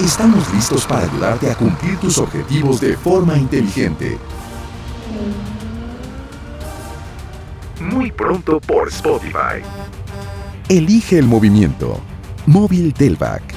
Estamos listos para ayudarte a cumplir tus objetivos de forma inteligente. Muy pronto por Spotify. Elige el movimiento. Móvil Delvac.